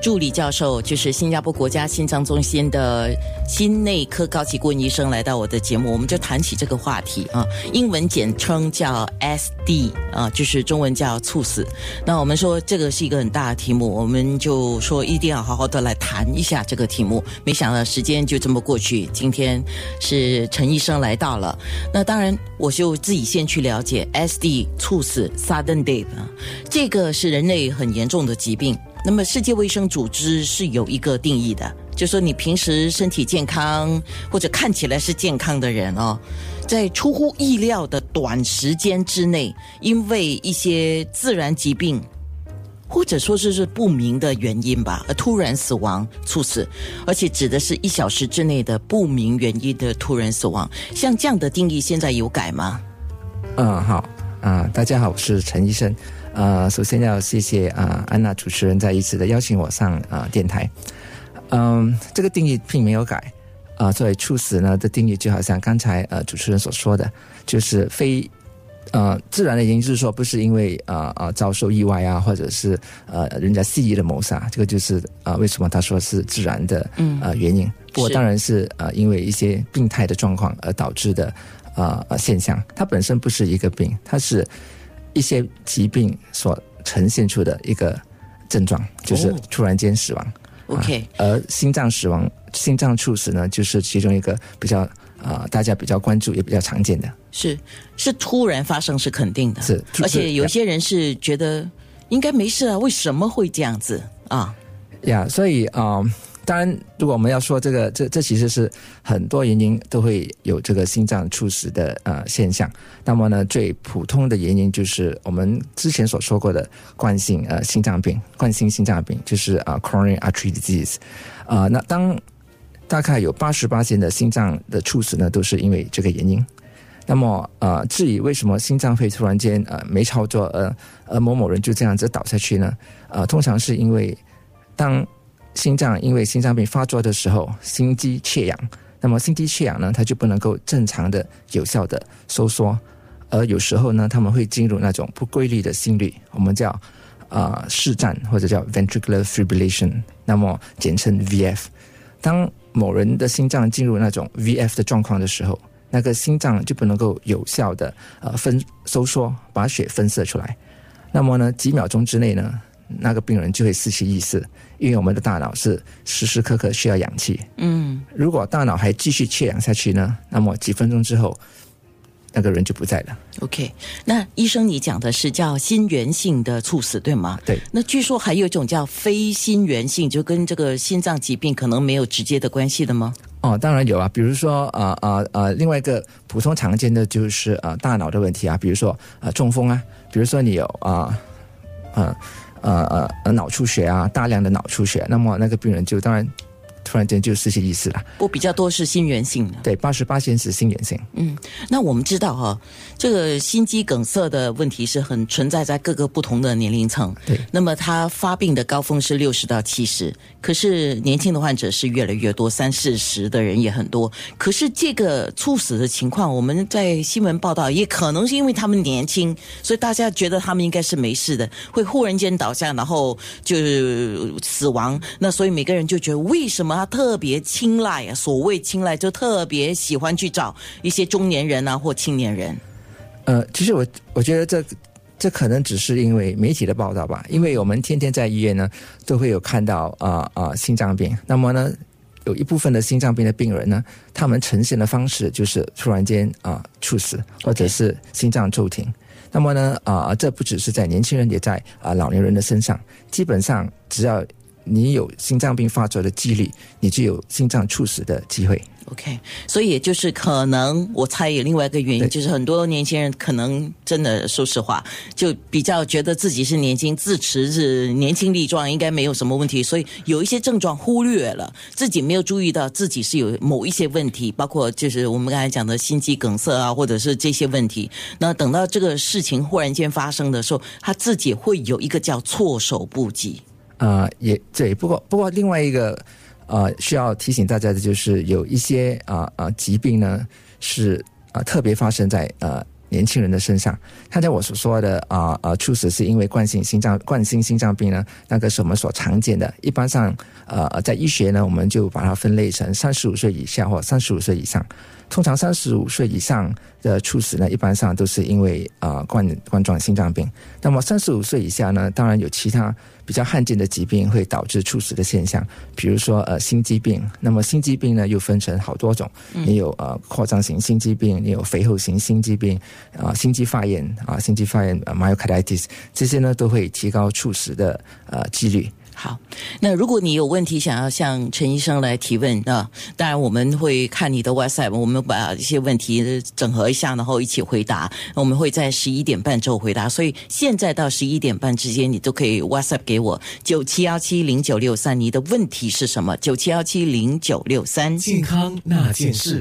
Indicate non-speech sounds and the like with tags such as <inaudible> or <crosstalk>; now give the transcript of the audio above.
助理教授就是新加坡国家心脏中心的心内科高级顾问医生来到我的节目，我们就谈起这个话题啊，英文简称叫 SD 啊，就是中文叫猝死。那我们说这个是一个很大的题目，我们就说一定要好好的来谈一下这个题目。没想到时间就这么过去，今天是陈医生来到了。那当然，我就自己先去了解 SD 猝死 （sudden death） 啊，这个是人类很严重的疾病。那么，世界卫生组织是有一个定义的，就说你平时身体健康或者看起来是健康的人哦，在出乎意料的短时间之内，因为一些自然疾病，或者说是是不明的原因吧，而突然死亡、猝死，而且指的是一小时之内的不明原因的突然死亡。像这样的定义，现在有改吗？嗯，好，啊，大家好，我是陈医生。呃，首先要谢谢啊安娜主持人再一次的邀请我上啊电台。嗯，这个定义并没有改啊。作为猝死呢的定义，就好像刚才呃主持人所说的，就是非呃自然的原因，就是说不是因为啊啊遭受意外啊，或者是呃人家肆意的谋杀，这个就是啊为什么他说是自然的呃原因。不过当然是呃因为一些病态的状况而导致的啊现象，它本身不是一个病，它是。一些疾病所呈现出的一个症状，就是突然间死亡。OK，而心脏死亡、心脏猝死呢，就是其中一个比较啊，大家比较关注也比较常见的。是是突然发生是肯定的，是而且有些人是觉得应该没事啊，为什么会这样子啊？呀，所以啊。当然，如果我们要说这个，这这其实是很多原因都会有这个心脏猝死的呃现象。那么呢，最普通的原因就是我们之前所说过的冠性呃心脏病，冠心心脏病就是啊 coronary artery disease 啊。那当大概有八十八千的心脏的猝死呢，都是因为这个原因。那么呃，至于为什么心脏会突然间呃没操作，呃呃某某人就这样子倒下去呢？呃，通常是因为当心脏因为心脏病发作的时候，心肌缺氧，那么心肌缺氧呢，它就不能够正常的、有效的收缩，而有时候呢，他们会进入那种不规律的心率，我们叫啊室颤或者叫 ventricular fibrillation，那么简称 VF。当某人的心脏进入那种 VF 的状况的时候，那个心脏就不能够有效的呃分收缩，把血分射出来，那么呢，几秒钟之内呢？那个病人就会失去意识，因为我们的大脑是时时刻刻需要氧气。嗯，如果大脑还继续缺氧下去呢，那么几分钟之后，那个人就不在了。OK，那医生你讲的是叫心源性的猝死，对吗？对。那据说还有一种叫非心源性，就跟这个心脏疾病可能没有直接的关系的吗？哦，当然有啊，比如说啊啊啊，另外一个普通常见的就是呃大脑的问题啊，比如说啊中风啊，比如说你有啊啊。呃呃呃，脑出血啊，大量的脑出血，那么那个病人就当然。突然间就失去意识了。不比较多是心源性的，对，八十八先是心源性。嗯，那我们知道哈，这个心肌梗塞的问题是很存在在各个不同的年龄层。对，那么它发病的高峰是六十到七十，可是年轻的患者是越来越多，三四十的人也很多。可是这个猝死的情况，我们在新闻报道，也可能是因为他们年轻，所以大家觉得他们应该是没事的，会忽然间倒下，然后就死亡。那所以每个人就觉得为什么？他特别青睐啊，所谓青睐，就特别喜欢去找一些中年人啊或青年人。呃，其实我我觉得这这可能只是因为媒体的报道吧，因为我们天天在医院呢都会有看到啊啊心脏病，那么呢有一部分的心脏病的病人呢，他们呈现的方式就是突然间啊猝死，或者是心脏骤停。那么呢啊这不只是在年轻人，也在啊老年人的身上，基本上只要。你有心脏病发作的几率，你就有心脏猝死的机会。OK，所以也就是可能，我猜有另外一个原因，就是很多年轻人可能真的说实话，就比较觉得自己是年轻，自持是年轻力壮，应该没有什么问题，所以有一些症状忽略了，自己没有注意到自己是有某一些问题，包括就是我们刚才讲的心肌梗塞啊，或者是这些问题。那等到这个事情忽然间发生的时候，他自己会有一个叫措手不及。啊，也对，不过不过另外一个呃，需要提醒大家的就是有一些啊啊疾病呢是啊特别发生在呃。年轻人的身上，刚才我所说的啊啊猝死是因为冠心心脏冠心心脏病呢，那个是我们所常见的。一般上，呃，在医学呢，我们就把它分类成三十五岁以下或三十五岁以上。通常三十五岁以上的猝死呢，一般上都是因为啊冠 <laughs> 冠状心脏病。那么三十五岁以下呢，当然有其他比较罕见的疾病会导致猝死的现象，比如说呃心肌病。那么心肌病呢又分成好多种，你有呃扩张型心肌病，你有肥厚型心肌病，啊心肌发炎啊心肌发炎 myocarditis 这些呢都会提高猝死的呃几率。好，那如果你有问题想要向陈医生来提问啊，当然我们会看你的 WhatsApp，我们把一些问题整合一下，然后一起回答。我们会在十一点半之后回答，所以现在到十一点半之间，你都可以 WhatsApp 给我九七幺七零九六三。你的问题是什么？九七幺七零九六三。健康那件事。